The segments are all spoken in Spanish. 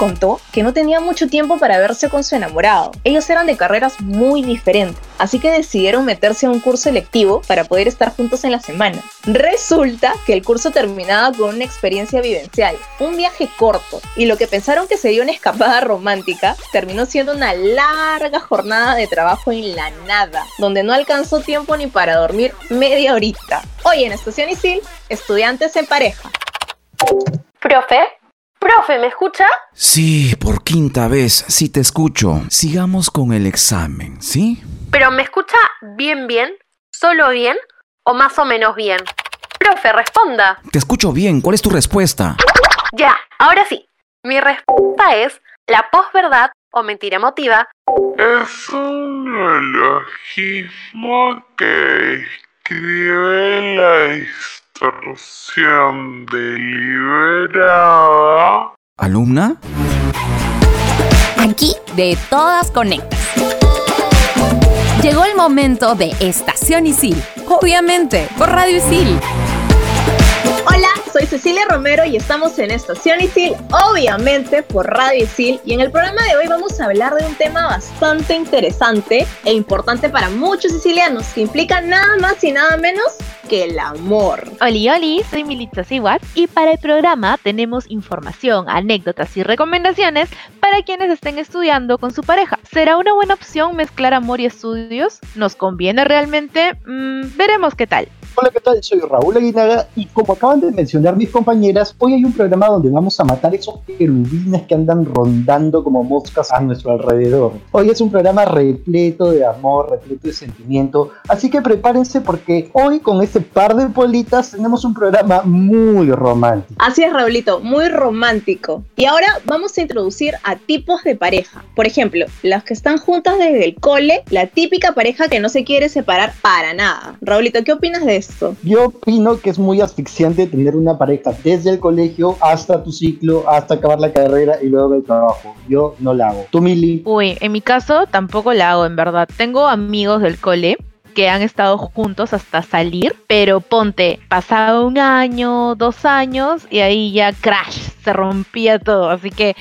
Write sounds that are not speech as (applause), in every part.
Contó que no tenía mucho tiempo para verse con su enamorado. Ellos eran de carreras muy diferentes, así que decidieron meterse a un curso electivo para poder estar juntos en la semana. Resulta que el curso terminaba con una experiencia vivencial, un viaje corto, y lo que pensaron que sería una escapada romántica terminó siendo una larga jornada de trabajo en la nada, donde no alcanzó tiempo ni para dormir media horita. Hoy en Estación Isil, estudiantes en pareja. Profe, Profe, ¿me escucha? Sí, por quinta vez, sí te escucho. Sigamos con el examen, ¿sí? Pero ¿me escucha bien, bien? ¿Solo bien? ¿O más o menos bien? Profe, responda. Te escucho bien, ¿cuál es tu respuesta? Ya, ahora sí. Mi respuesta es la posverdad o mentira emotiva. Es un neologismo que escribe la historia deliberada. ¿Alumna? Aquí de todas conectas. Llegó el momento de Estación Isil, obviamente, por Radio Isil. Hola, soy Cecilia Romero y estamos en Estación Isil, obviamente por Radio Isil. Y en el programa de hoy vamos a hablar de un tema bastante interesante e importante para muchos sicilianos, que implica nada más y nada menos que el amor. Oli, oli, soy Militza Siwat y para el programa tenemos información, anécdotas y recomendaciones para quienes estén estudiando con su pareja. ¿Será una buena opción mezclar amor y estudios? ¿Nos conviene realmente? Mm, veremos qué tal. Hola, ¿qué tal? Soy Raúl Aguinaga y como acaban de mencionar mis compañeras, hoy hay un programa donde vamos a matar esos querubines que andan rondando como moscas a nuestro alrededor. Hoy es un programa repleto de amor, repleto de sentimiento, así que prepárense porque hoy con este par de politas tenemos un programa muy romántico. Así es, Raulito, muy romántico. Y ahora vamos a introducir a tipos de pareja. Por ejemplo, las que están juntas desde el cole, la típica pareja que no se quiere separar para nada. Raulito, ¿qué opinas de Yo opino que es muy asfixiante tener una pareja desde el colegio hasta tu ciclo, hasta acabar la carrera y luego el trabajo. Yo no la hago. ¿Tú, Mili? Uy, en mi caso tampoco la hago, en verdad. Tengo amigos del cole que han estado juntos hasta salir, pero ponte, pasado un año, dos años y ahí ya crash, se rompía todo, así que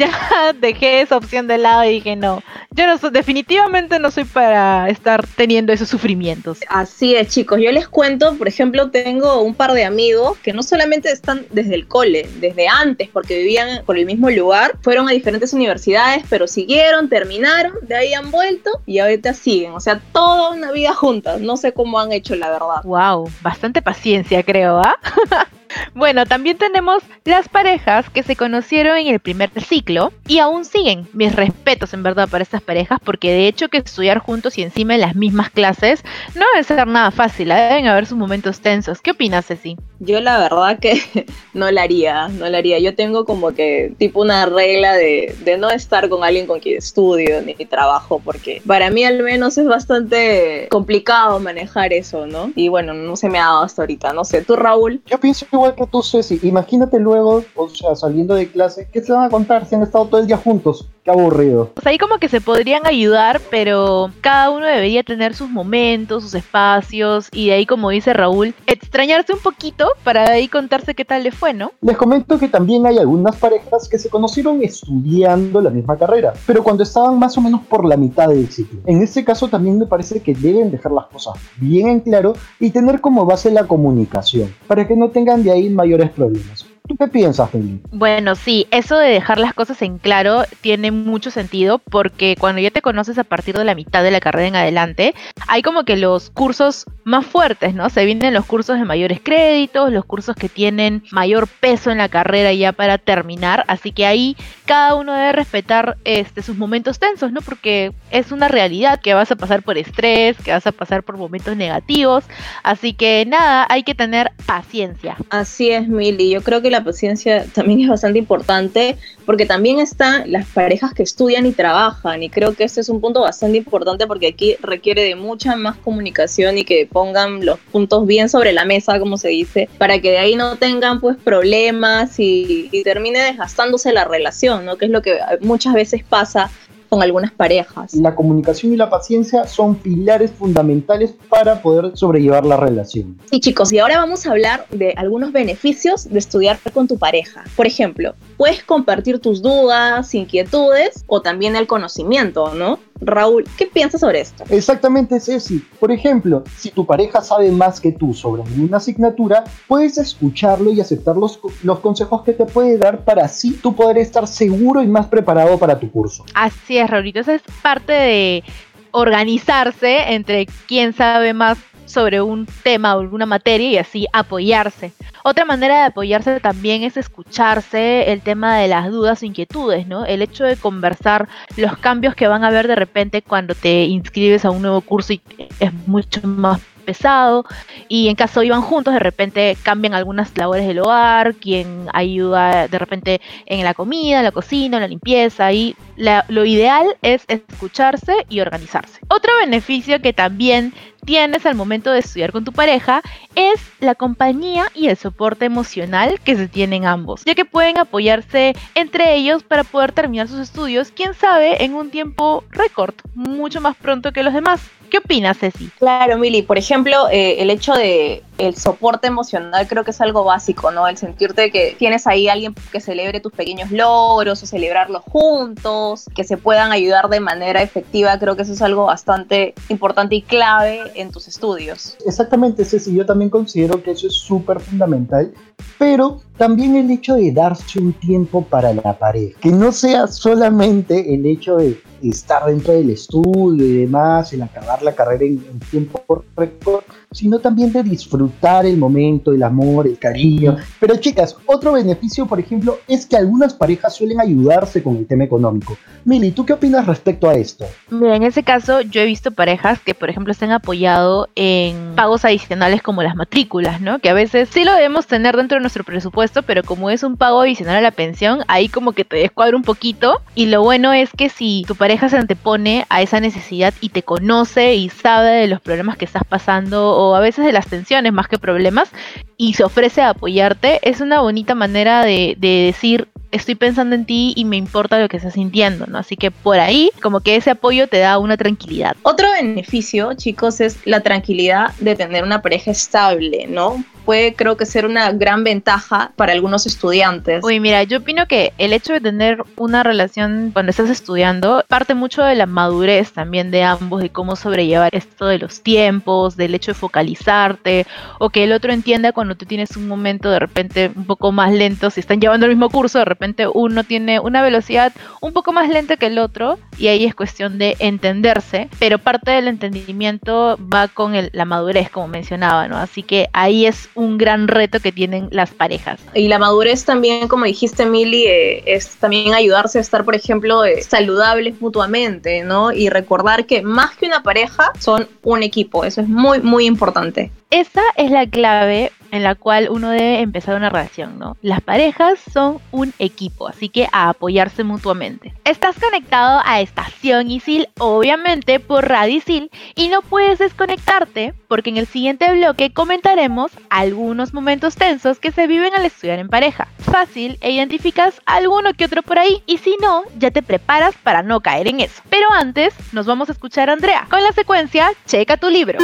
ya (laughs) dejé esa opción de lado y dije no, yo no soy, definitivamente no soy para estar teniendo esos sufrimientos. Así es, chicos, yo les cuento, por ejemplo, tengo un par de amigos que no solamente están desde el cole, desde antes, porque vivían por el mismo lugar, fueron a diferentes universidades, pero siguieron, terminaron, de ahí han vuelto y ahorita siguen, o sea, toda una vida juntas. No sé cómo han hecho, la verdad. Wow, bastante paciencia, creo, ¿ah? (laughs) Bueno, también tenemos las parejas que se conocieron en el primer ciclo y aún siguen. Mis respetos en verdad para estas parejas porque de hecho que estudiar juntos y encima en las mismas clases no debe ser nada fácil, ¿eh? deben haber sus momentos tensos. ¿Qué opinas, Ceci? Yo la verdad que (laughs) no la haría, no la haría. Yo tengo como que tipo una regla de, de no estar con alguien con quien estudio ni trabajo porque para mí al menos es bastante complicado manejar eso, ¿no? Y bueno, no se me ha dado hasta ahorita, no sé. ¿Tú, Raúl? Yo pienso igual que tú, Ceci. Imagínate luego, o sea, saliendo de clase, ¿qué se van a contar si han estado todo el día juntos? Qué aburrido. Ahí como que se podrían ayudar, pero cada uno debería tener sus momentos, sus espacios, y de ahí, como dice Raúl, extrañarse un poquito para de ahí contarse qué tal le fue, ¿no? Les comento que también hay algunas parejas que se conocieron estudiando la misma carrera, pero cuando estaban más o menos por la mitad del ciclo. En este caso también me parece que deben dejar las cosas bien en claro y tener como base la comunicación, para que no tengan de ahí mayores problemas. ¿Tú qué piensas, Felipe? Bueno, sí, eso de dejar las cosas en claro tiene mucho sentido porque cuando ya te conoces a partir de la mitad de la carrera en adelante, hay como que los cursos más fuertes, ¿no? Se vienen los cursos de mayores créditos, los cursos que tienen mayor peso en la carrera ya para terminar, así que ahí cada uno debe respetar este, sus momentos tensos, ¿no? Porque es una realidad que vas a pasar por estrés, que vas a pasar por momentos negativos, así que nada, hay que tener paciencia. Así es, Mili, yo creo que la paciencia también es bastante importante porque también están las parejas que estudian y trabajan y creo que este es un punto bastante importante porque aquí requiere de mucha más comunicación y que pongan los puntos bien sobre la mesa, como se dice, para que de ahí no tengan pues problemas y, y termine desgastándose la relación, ¿no? Que es lo que muchas veces pasa con algunas parejas. La comunicación y la paciencia son pilares fundamentales para poder sobrellevar la relación. Sí, chicos, y ahora vamos a hablar de algunos beneficios de estudiar con tu pareja. Por ejemplo, puedes compartir tus dudas, inquietudes o también el conocimiento, ¿no? Raúl, ¿qué piensas sobre esto? Exactamente, Ceci. Por ejemplo, si tu pareja sabe más que tú sobre una asignatura, puedes escucharlo y aceptar los, los consejos que te puede dar para así tú poder estar seguro y más preparado para tu curso. Así es, Raulito. Esa es parte de organizarse entre quién sabe más sobre un tema o alguna materia y así apoyarse. Otra manera de apoyarse también es escucharse el tema de las dudas o inquietudes, ¿no? El hecho de conversar los cambios que van a haber de repente cuando te inscribes a un nuevo curso y es mucho más pesado y en caso iban juntos de repente cambian algunas labores del hogar, quien ayuda de repente en la comida, la cocina, la limpieza y lo ideal es escucharse y organizarse. Otro beneficio que también tienes al momento de estudiar con tu pareja es la compañía y el soporte emocional que se tienen ambos, ya que pueden apoyarse entre ellos para poder terminar sus estudios, quién sabe, en un tiempo récord, mucho más pronto que los demás. ¿Qué opinas, Ceci? Claro, Mili. Por ejemplo, eh, el hecho de el soporte emocional creo que es algo básico, ¿no? El sentirte que tienes ahí alguien que celebre tus pequeños logros o celebrarlos juntos, que se puedan ayudar de manera efectiva, creo que eso es algo bastante importante y clave en tus estudios. Exactamente, Ceci. Yo también considero que eso es súper fundamental, pero también el hecho de darse un tiempo para la pareja, que no sea solamente el hecho de estar dentro del estudio y demás, en acabar la carrera en, en tiempo récord, sino también de disfrutar el momento, el amor, el cariño. Pero chicas, otro beneficio, por ejemplo, es que algunas parejas suelen ayudarse con el tema económico. Mili, ¿tú qué opinas respecto a esto? Mira, en ese caso yo he visto parejas que, por ejemplo, se han apoyado en pagos adicionales como las matrículas, ¿no? Que a veces sí lo debemos tener dentro de nuestro presupuesto, pero como es un pago adicional a la pensión, ahí como que te descuadra un poquito. Y lo bueno es que si tu pareja se antepone a esa necesidad y te conoce y sabe de los problemas que estás pasando o a veces de las tensiones más que problemas y se ofrece a apoyarte, es una bonita manera de, de decir, estoy pensando en ti y me importa lo que estás sintiendo, ¿no? Así que por ahí, como que ese apoyo te da una tranquilidad. Otro beneficio, chicos, es la tranquilidad de tener una pareja estable, ¿no? Puede, creo que, ser una gran ventaja para algunos estudiantes. Uy, mira, yo opino que el hecho de tener una relación cuando estás estudiando parte mucho de la madurez también de ambos, de cómo sobrellevar esto de los tiempos, del hecho de focalizarte, o que el otro entienda cuando tú tienes un momento de repente un poco más lento, si están llevando el mismo curso, de repente uno tiene una velocidad un poco más lenta que el otro, y ahí es cuestión de entenderse, pero parte del entendimiento va con el, la madurez, como mencionaba, ¿no? Así que ahí es un gran reto que tienen las parejas. Y la madurez también, como dijiste, Mili, eh, es también ayudarse a estar, por ejemplo, eh, saludables mutuamente, ¿no? Y recordar que más que una pareja, son un equipo. Eso es muy, muy importante. Esa es la clave en la cual uno debe empezar una relación, ¿no? Las parejas son un equipo, así que a apoyarse mutuamente. Estás conectado a Estación Isil, obviamente por Radio Isil, y no puedes desconectarte porque en el siguiente bloque comentaremos algunos momentos tensos que se viven al estudiar en pareja. Fácil e identificas alguno que otro por ahí, y si no, ya te preparas para no caer en eso. Pero antes, nos vamos a escuchar a Andrea con la secuencia Checa tu libro.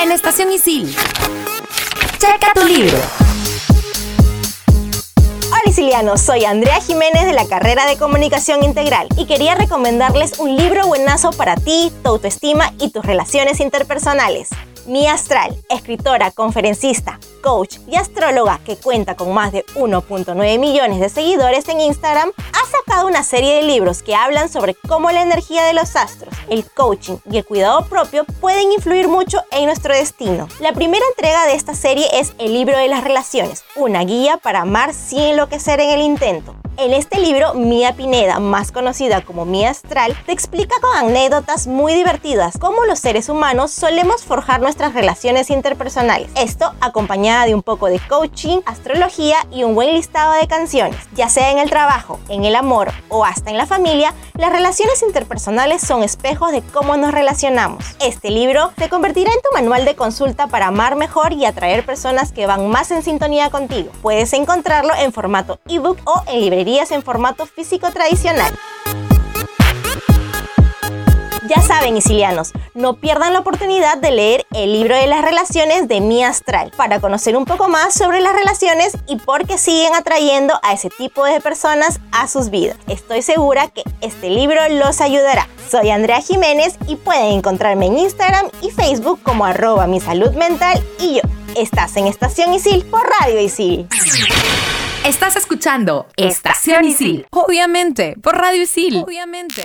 En Estación Isil. Checa tu libro. Hola Isilianos, soy Andrea Jiménez de la carrera de Comunicación Integral y quería recomendarles un libro buenazo para ti, tu autoestima y tus relaciones interpersonales. Mía Astral, escritora, conferencista, coach y astróloga que cuenta con más de 1.9 millones de seguidores en Instagram, ha sacado una serie de libros que hablan sobre cómo la energía de los astros, el coaching y el cuidado propio pueden influir mucho en nuestro destino. La primera entrega de esta serie es El libro de las relaciones, una guía para amar sin enloquecer en el intento. En este libro, Mía Pineda, más conocida como Mía Astral, te explica con anécdotas muy divertidas cómo los seres humanos solemos forjar nuestras relaciones interpersonales. Esto acompañada de un poco de coaching, astrología y un buen listado de canciones. Ya sea en el trabajo, en el amor o hasta en la familia, las relaciones interpersonales son espejos de cómo nos relacionamos. Este libro se convertirá en tu manual de consulta para amar mejor y atraer personas que van más en sintonía contigo. Puedes encontrarlo en formato ebook o en librería en formato físico tradicional. Ya saben, isilianos, no pierdan la oportunidad de leer el libro de las relaciones de Mi Astral para conocer un poco más sobre las relaciones y por qué siguen atrayendo a ese tipo de personas a sus vidas. Estoy segura que este libro los ayudará. Soy Andrea Jiménez y pueden encontrarme en Instagram y Facebook como arroba mi salud mental y yo. Estás en Estación Isil por Radio Isil. Estás escuchando Estación Isil. Obviamente, por Radio Isil. Obviamente.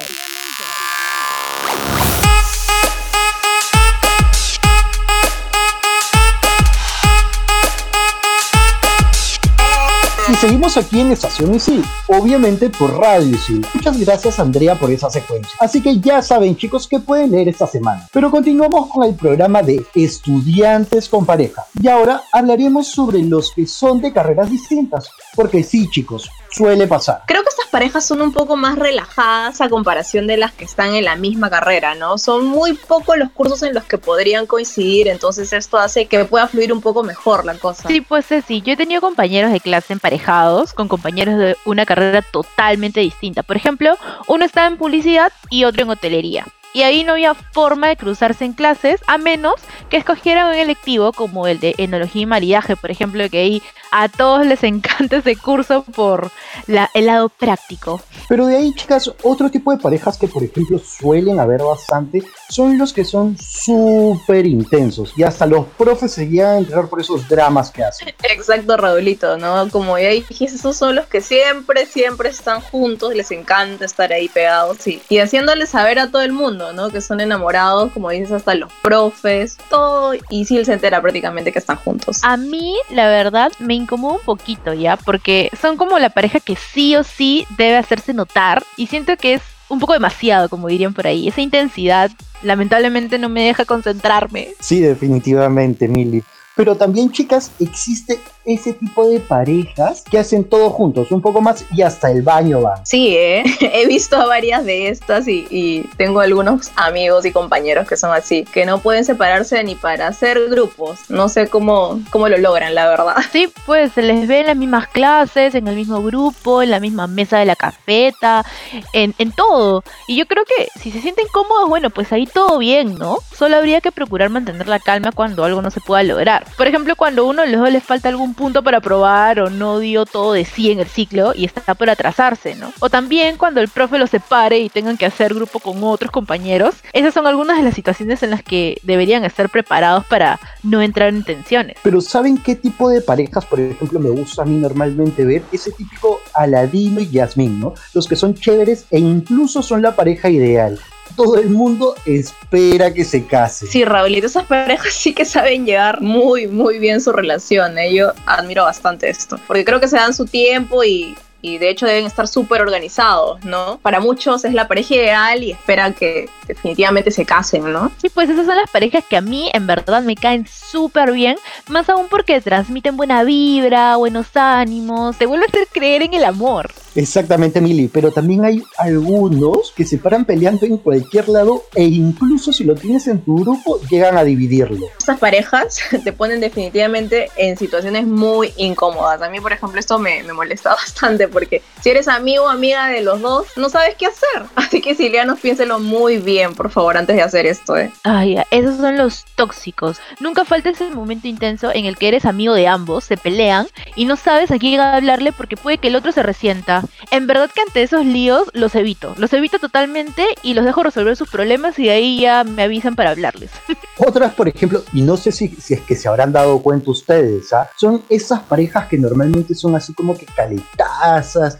Seguimos aquí en Estación Isil, obviamente por Radio Isil. Muchas gracias Andrea por esa secuencia. Así que ya saben chicos que pueden leer esta semana. Pero continuamos con el programa de estudiantes con pareja. Y ahora hablaremos sobre los que son de carreras distintas. Porque sí chicos, suele pasar. Creo que estas parejas son un poco más relajadas a comparación de las que están en la misma carrera, ¿no? Son muy pocos los cursos en los que podrían coincidir, entonces esto hace que pueda fluir un poco mejor la cosa. Sí, pues sí, yo he tenido compañeros de clase emparejados con compañeros de una carrera totalmente distinta. Por ejemplo, uno está en publicidad y otro en hotelería y ahí no había forma de cruzarse en clases a menos que escogieran un electivo como el de enología y maridaje, por ejemplo, que ahí a todos les encanta ese curso por la, el lado práctico. Pero de ahí, chicas, otro tipo de parejas que, por ejemplo, suelen haber bastante son los que son súper intensos y hasta los profes se guían a entrar por esos dramas que hacen. (laughs) Exacto, Raulito, ¿no? Como ya dijiste, esos son los que siempre, siempre están juntos, les encanta estar ahí pegados y, y haciéndoles saber a todo el mundo, ¿no? Que son enamorados, como dices, hasta los profes, todo, y sí se entera prácticamente que están juntos. A mí, la verdad, me incomoda un poquito ya, porque son como la pareja que sí o sí debe hacerse notar, y siento que es un poco demasiado, como dirían por ahí. Esa intensidad lamentablemente no me deja concentrarme. Sí, definitivamente, Mili. Pero también, chicas, existe ese tipo de parejas que hacen todo juntos, un poco más y hasta el baño van. Sí, ¿eh? (laughs) he visto varias de estas y, y, tengo algunos amigos y compañeros que son así, que no pueden separarse ni para hacer grupos. No sé cómo, cómo lo logran, la verdad. Sí, pues se les ve en las mismas clases, en el mismo grupo, en la misma mesa de la cafeta, en, en todo. Y yo creo que si se sienten cómodos, bueno, pues ahí todo bien, ¿no? Solo habría que procurar mantener la calma cuando algo no se pueda lograr. Por ejemplo, cuando a uno luego les falta algún punto para probar o no dio todo de sí en el ciclo y está por atrasarse, ¿no? O también cuando el profe los separe y tengan que hacer grupo con otros compañeros. Esas son algunas de las situaciones en las que deberían estar preparados para no entrar en tensiones. Pero ¿saben qué tipo de parejas, por ejemplo, me gusta a mí normalmente ver? Ese típico Aladino y Yasmín, ¿no? Los que son chéveres e incluso son la pareja ideal todo el mundo espera que se case. Sí, Raulito, esas parejas sí que saben llevar muy, muy bien su relación. ¿eh? Yo admiro bastante esto, porque creo que se dan su tiempo y, y de hecho deben estar súper organizados, ¿no? Para muchos es la pareja ideal y esperan que definitivamente se casen, ¿no? Sí, pues esas son las parejas que a mí en verdad me caen súper bien, más aún porque transmiten buena vibra, buenos ánimos, te vuelven a hacer creer en el amor. Exactamente, Mili, pero también hay algunos que se paran peleando en cualquier lado e incluso si lo tienes en tu grupo llegan a dividirlo. Estas parejas (laughs) te ponen definitivamente en situaciones muy incómodas. A mí, por ejemplo, esto me, me molesta (laughs) bastante porque si eres amigo o amiga de los dos, no sabes qué hacer. (laughs) Así que, Silianos, piénselo muy bien, por favor, antes de hacer esto, ¿eh? Ay, esos son los tóxicos. Nunca falta ese momento intenso en el que eres amigo de ambos, se pelean y no sabes a quién hablarle porque puede que el otro se resienta. En verdad que ante esos líos los evito. Los evito totalmente y los dejo resolver sus problemas y de ahí ya me avisan para hablarles. (laughs) Otras, por ejemplo, y no sé si, si es que se habrán dado cuenta ustedes, ¿ah? son esas parejas que normalmente son así como que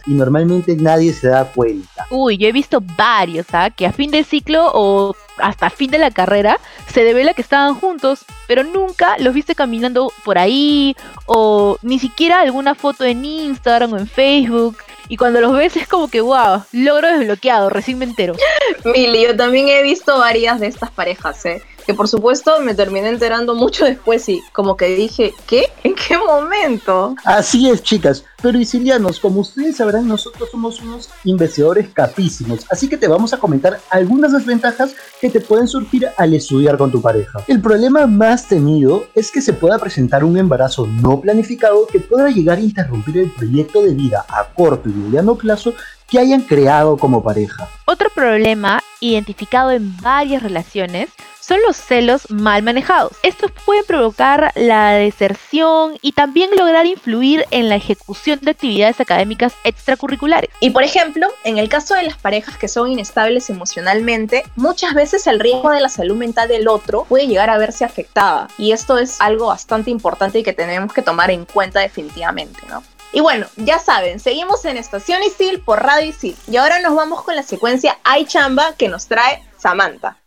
y normalmente nadie se da cuenta. Uy, yo he visto varios, ¿ah? Que a fin de ciclo o hasta fin de la carrera se devela que estaban juntos, pero nunca los viste caminando por ahí o ni siquiera alguna foto en Instagram o en Facebook. Y cuando los ves es como que, wow, logro desbloqueado, recién me entero. (laughs) Mili, yo también he visto varias de estas parejas, ¿eh? Que por supuesto me terminé enterando mucho después y como que dije, ¿qué? ¿En qué momento? Así es, chicas. Pero Isilianos, como ustedes sabrán, nosotros somos unos investigadores capísimos, así que te vamos a comentar algunas desventajas que te pueden surgir al estudiar con tu pareja. El problema más temido es que se pueda presentar un embarazo no planificado que pueda llegar a interrumpir el proyecto de vida a corto y mediano plazo que hayan creado como pareja. Otro problema identificado en varias relaciones son los celos mal manejados. Estos pueden provocar la deserción y también lograr influir en la ejecución de actividades académicas extracurriculares. Y por ejemplo, en el caso de las parejas que son inestables emocionalmente, muchas veces el riesgo de la salud mental del otro puede llegar a verse afectada. Y esto es algo bastante importante y que tenemos que tomar en cuenta definitivamente, ¿no? Y bueno, ya saben, seguimos en Estación Isil por Radio Isil. Y ahora nos vamos con la secuencia Ay Chamba que nos trae Samantha.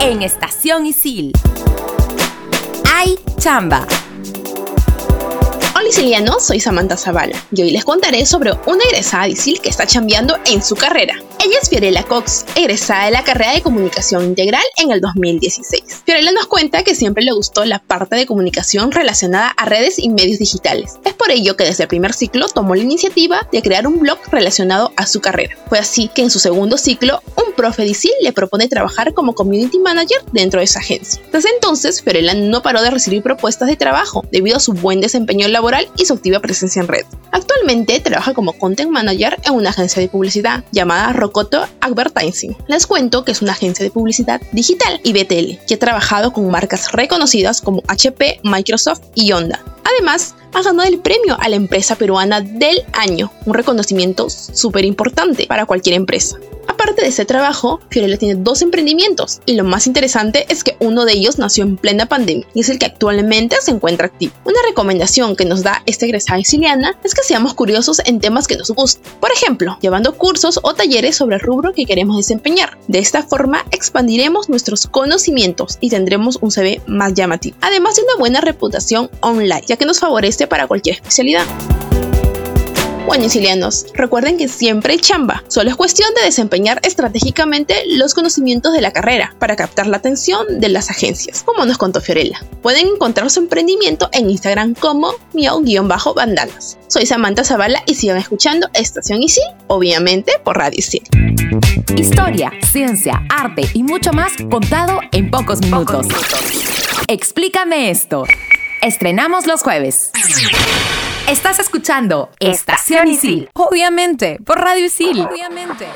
En Estación Isil. Hay chamba. Hola Isilianos, soy Samantha Zavala y hoy les contaré sobre una egresada de que está chambeando en su carrera. Ella es Fiorella Cox, egresada de la carrera de Comunicación Integral en el 2016. Fiorella nos cuenta que siempre le gustó la parte de comunicación relacionada a redes y medios digitales. Es por ello que desde el primer ciclo tomó la iniciativa de crear un blog relacionado a su carrera. Fue así que en su segundo ciclo, un profe de le propone trabajar como community manager dentro de esa agencia. Desde entonces, Fiorella no paró de recibir propuestas de trabajo debido a su buen desempeño laboral y su activa presencia en red. Actualmente trabaja como content manager en una agencia de publicidad llamada Rocoto Advertising. Les cuento que es una agencia de publicidad digital y BTL que ha trabajado con marcas reconocidas como HP, Microsoft y Honda. Además, ha ganado el premio a la empresa peruana del año, un reconocimiento súper importante para cualquier empresa. Aparte de ese trabajo, Fiorella tiene dos emprendimientos y lo más interesante es que uno de ellos nació en plena pandemia y es el que actualmente se encuentra activo. Una recomendación que nos da esta egresada siciliana es que seamos curiosos en temas que nos gustan. Por ejemplo, llevando cursos o talleres sobre el rubro que queremos desempeñar. De esta forma expandiremos nuestros conocimientos y tendremos un CV más llamativo. Además de una buena reputación online, ya que nos favorece para cualquier especialidad. Bueno, sicilianos, recuerden que siempre hay chamba. Solo es cuestión de desempeñar estratégicamente los conocimientos de la carrera para captar la atención de las agencias, como nos contó Fiorella. Pueden encontrar su emprendimiento en Instagram como miau-bandanas. Soy Samantha Zavala y sigan escuchando Estación Isil, obviamente por Radio Isil. Historia, ciencia, arte y mucho más contado en pocos minutos. Explícame esto. Estrenamos los jueves. Estás escuchando Estación Isil. Obviamente, por Radio Isil. Obviamente.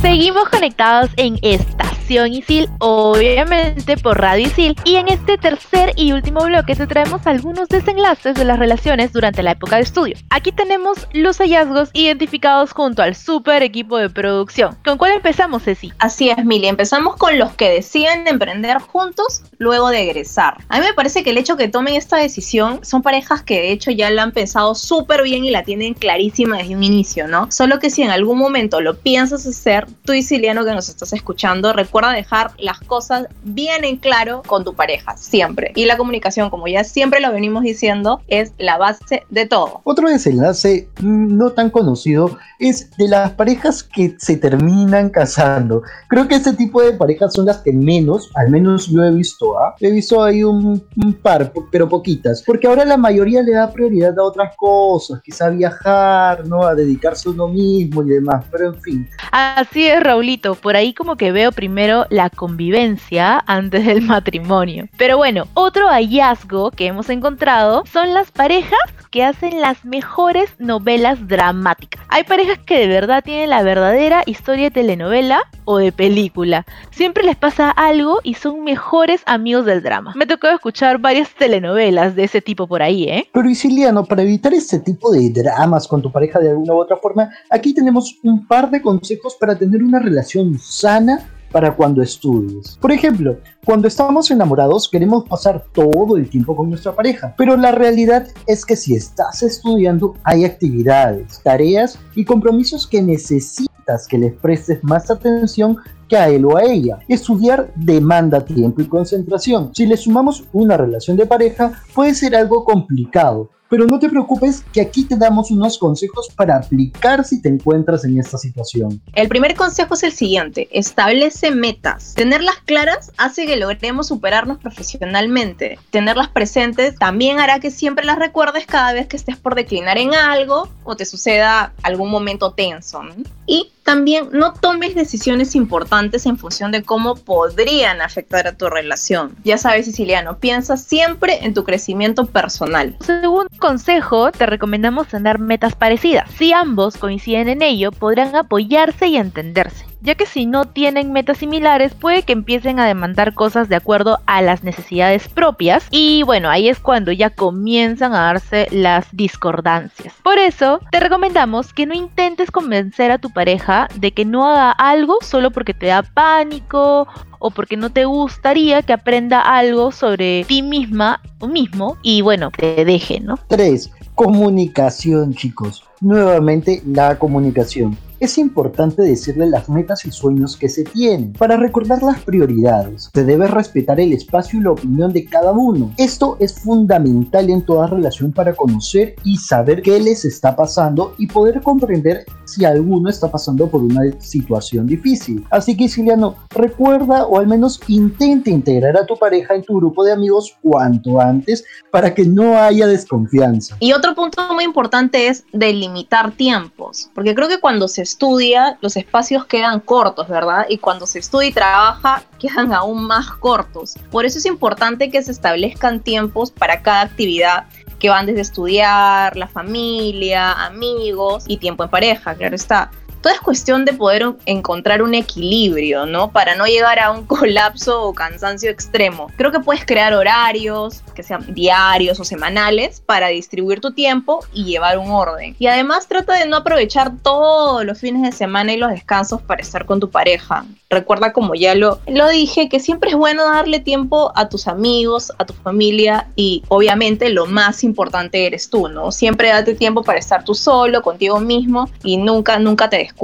Seguimos conectados en Estación Isil, obviamente por Radio Isil, y en este tercer y último bloque te traemos algunos desenlaces de las relaciones durante la época de estudio. Aquí tenemos los hallazgos identificados junto al super equipo de producción. ¿Con cuál empezamos, Ceci? Así es, Mili. Empezamos con los que deciden emprender juntos luego de egresar. A mí me parece que el hecho que tomen esta decisión son parejas que de hecho ya la han pensado súper bien y la tienen clarísima desde un inicio, ¿no? Solo que si en algún momento lo piensas hacer, tú Siciliano que nos estás escuchando, recuerda dejar las cosas bien en claro con tu pareja, siempre. Y la comunicación, como ya siempre lo venimos diciendo, es la base de todo. Otro desenlace no tan conocido es de las parejas que se terminan casando. Creo que este tipo de parejas son las que menos, al menos yo he visto, ¿ah? He visto ahí un, un par, pero poquitas. Porque ahora la mayoría le da prioridad a otras cosas, quizá viajar, ¿no? A dedicarse a uno mismo y demás, pero en fin. Así es, Raulito, por ahí como que veo primero la convivencia antes del matrimonio. Pero bueno, otro hallazgo que hemos encontrado son las parejas que hacen las mejores novelas dramáticas. Hay parejas que de verdad tienen la verdadera historia de telenovela o de película. Siempre les pasa algo y son mejores amigos del drama. Me tocó escuchar varias telenovelas de ese tipo por ahí, ¿eh? Pero Isiliano, para evitar este tipo de dramas con tu pareja de alguna u otra forma, aquí tenemos un par de consejos para tener una relación sana para cuando estudies. Por ejemplo, cuando estamos enamorados queremos pasar todo el tiempo con nuestra pareja, pero la realidad es que si estás estudiando hay actividades, tareas y compromisos que necesitas que les prestes más atención que a él o a ella. Estudiar demanda tiempo y concentración. Si le sumamos una relación de pareja, puede ser algo complicado, pero no te preocupes que aquí te damos unos consejos para aplicar si te encuentras en esta situación. El primer consejo es el siguiente, establece metas. Tenerlas claras hace que logremos superarnos profesionalmente. Tenerlas presentes también hará que siempre las recuerdes cada vez que estés por declinar en algo o te suceda algún momento tenso. Y También no tomes decisiones importantes en función de cómo podrían afectar a tu relación. Ya sabes, Siciliano, piensa siempre en tu crecimiento personal. Según consejo, te recomendamos tener metas parecidas. Si ambos coinciden en ello, podrán apoyarse y entenderse ya que si no tienen metas similares puede que empiecen a demandar cosas de acuerdo a las necesidades propias y bueno, ahí es cuando ya comienzan a darse las discordancias. Por eso, te recomendamos que no intentes convencer a tu pareja de que no haga algo solo porque te da pánico o porque no te gustaría que aprenda algo sobre ti misma o mismo y bueno, te deje, ¿no? 3. Comunicación, chicos. Nuevamente, la comunicación es importante decirle las metas y sueños que se tienen para recordar las prioridades. Se debe respetar el espacio y la opinión de cada uno. Esto es fundamental en toda relación para conocer y saber qué les está pasando y poder comprender si alguno está pasando por una situación difícil. Así que Siliano, recuerda o al menos intenta integrar a tu pareja en tu grupo de amigos cuanto antes para que no haya desconfianza. Y otro punto muy importante es delimitar tiempos, porque creo que cuando se estudia, los espacios quedan cortos, ¿verdad? Y cuando se estudia y trabaja, quedan aún más cortos. Por eso es importante que se establezcan tiempos para cada actividad que van desde estudiar, la familia, amigos y tiempo en pareja, claro está todo es cuestión de poder encontrar un equilibrio, ¿no? Para no llegar a un (laughs) colapso o cansancio extremo. Creo que puedes crear horarios, que sean diarios o semanales, para distribuir tu tiempo y llevar un orden. Y además trata de no aprovechar todos los fines de semana y los descansos para estar con tu pareja. Recuerda, como ya lo, lo dije, que siempre es bueno darle tiempo a tus amigos, a tu familia y obviamente lo más importante eres tú, ¿no? Siempre date tiempo para estar tú solo, contigo mismo y nunca, nunca te descuides.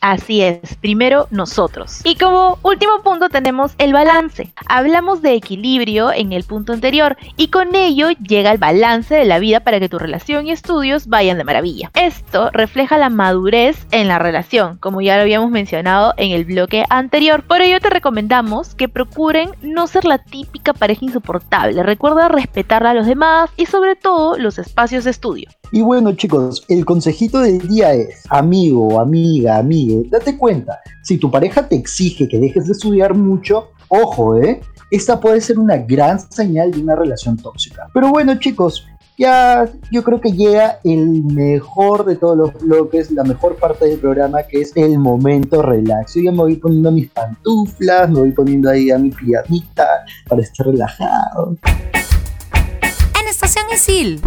Así es, primero nosotros. Y como último punto tenemos el balance. Hablamos de equilibrio en el punto anterior y con ello llega el balance de la vida para que tu relación y estudios vayan de maravilla. Esto refleja la madurez en la relación, como ya lo habíamos mencionado en el bloque anterior. Por ello te recomendamos que procuren no ser la típica pareja insoportable. Recuerda respetar a los demás y sobre todo los espacios de estudio. Y bueno chicos, el consejito del día es, amigo, amiga, amigue, date cuenta, si tu pareja te exige que dejes de estudiar mucho, ojo, ¿eh? Esta puede ser una gran señal de una relación tóxica. Pero bueno chicos, ya yo creo que llega el mejor de todos los bloques, la mejor parte del programa que es el momento relax. Yo ya me voy poniendo mis pantuflas, me voy poniendo ahí a mi pijamita para estar relajado. En Estación Isil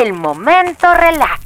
el momento relax.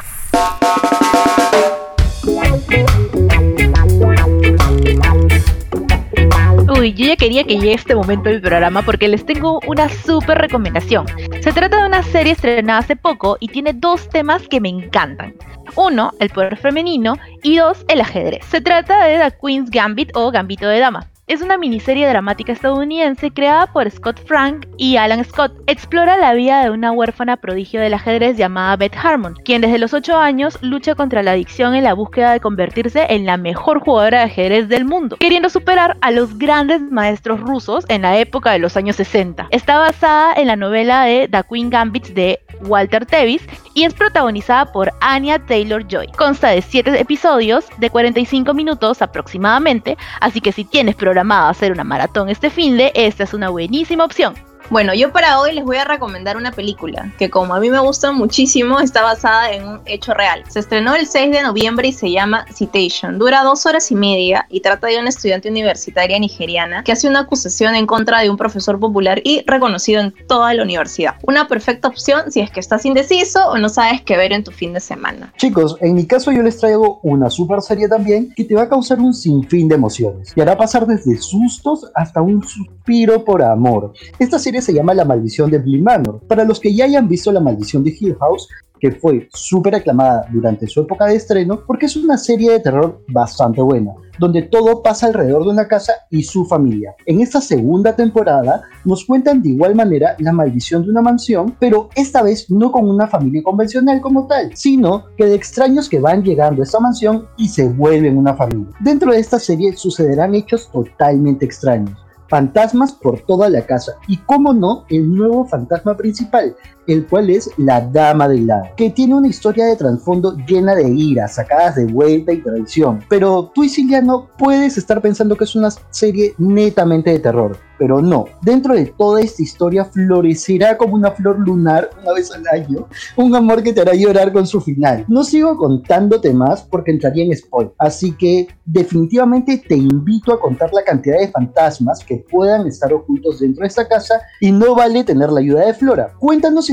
Uy, yo ya quería que llegue este momento del programa porque les tengo una súper recomendación. Se trata de una serie estrenada hace poco y tiene dos temas que me encantan. Uno, el poder femenino y dos, el ajedrez. Se trata de The Queen's Gambit o Gambito de Dama es una miniserie dramática estadounidense creada por Scott Frank y Alan Scott. Explora la vida de una huérfana prodigio del ajedrez llamada Beth Harmon, quien desde los 8 años lucha contra la adicción en la búsqueda de convertirse en la mejor jugadora de ajedrez del mundo, queriendo superar a los grandes maestros rusos en la época de los años 60. Está basada en la novela de The Queen Gambit de Walter Tevis y es protagonizada por Anya Taylor-Joy. Consta de 7 episodios de 45 minutos aproximadamente, así que si tienes programado hacer una maratón este fin de, esta es una buenísima opción. Bueno, yo para hoy les voy a recomendar una película que como a mí me gusta muchísimo está basada en un hecho real. Se estrenó el 6 de noviembre y se llama Citation. Dura dos horas y media y trata de una estudiante universitaria nigeriana que hace una acusación en contra de un profesor popular y reconocido en toda la universidad. Una perfecta opción si es que estás indeciso o no sabes qué ver en tu fin de semana. Chicos, en mi caso yo les traigo una super serie también que te va a causar un sinfín de emociones y hará pasar desde sustos hasta un suspiro por amor. Esta serie se llama La Maldición de Bly Manor. Para los que ya hayan visto La Maldición de Hill House, que fue súper aclamada durante su época de estreno, porque es una serie de terror bastante buena, donde todo pasa alrededor de una casa y su familia. En esta segunda temporada nos cuentan de igual manera la maldición de una mansión, pero esta vez no con una familia convencional como tal, sino que de extraños que van llegando a esta mansión y se vuelven una familia. Dentro de esta serie sucederán hechos totalmente extraños fantasmas por toda la casa. Y, como no, el nuevo fantasma principal, el cual es La Dama del Lago, que tiene una historia de trasfondo llena de ira, sacadas de vuelta y traición. Pero tú, Siliano, puedes estar pensando que es una serie netamente de terror, pero no. Dentro de toda esta historia florecerá como una flor lunar una vez al año, un amor que te hará llorar con su final. No sigo contándote más porque entraría en spoil, así que definitivamente te invito a contar la cantidad de fantasmas que puedan estar ocultos dentro de esta casa y no vale tener la ayuda de Flora. Cuéntanos,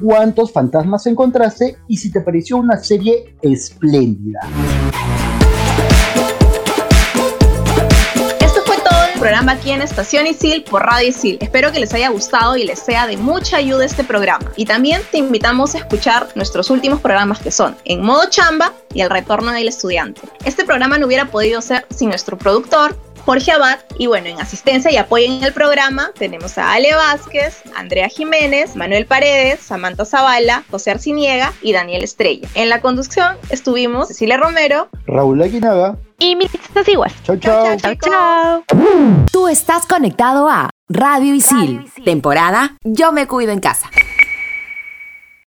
Cuántos fantasmas encontraste y si te pareció una serie espléndida. programa aquí en Estación Isil por Radio Isil. Espero que les haya gustado y les sea de mucha ayuda este programa. Y también te invitamos a escuchar nuestros últimos programas que son En Modo Chamba y El Retorno del Estudiante. Este programa no hubiera podido ser sin nuestro productor, Jorge Abad. Y bueno, en asistencia y apoyo en el programa tenemos a Ale Vázquez, Andrea Jiménez, Manuel Paredes, Samantha Zavala, José Arciniega y Daniel Estrella. En la conducción estuvimos Cecilia Romero, Raúl Aguinaga y Mitzas Iguas. Chau, chau. Chau, chau. Tú estás conectado a Radio Isil, temporada Yo me cuido en casa.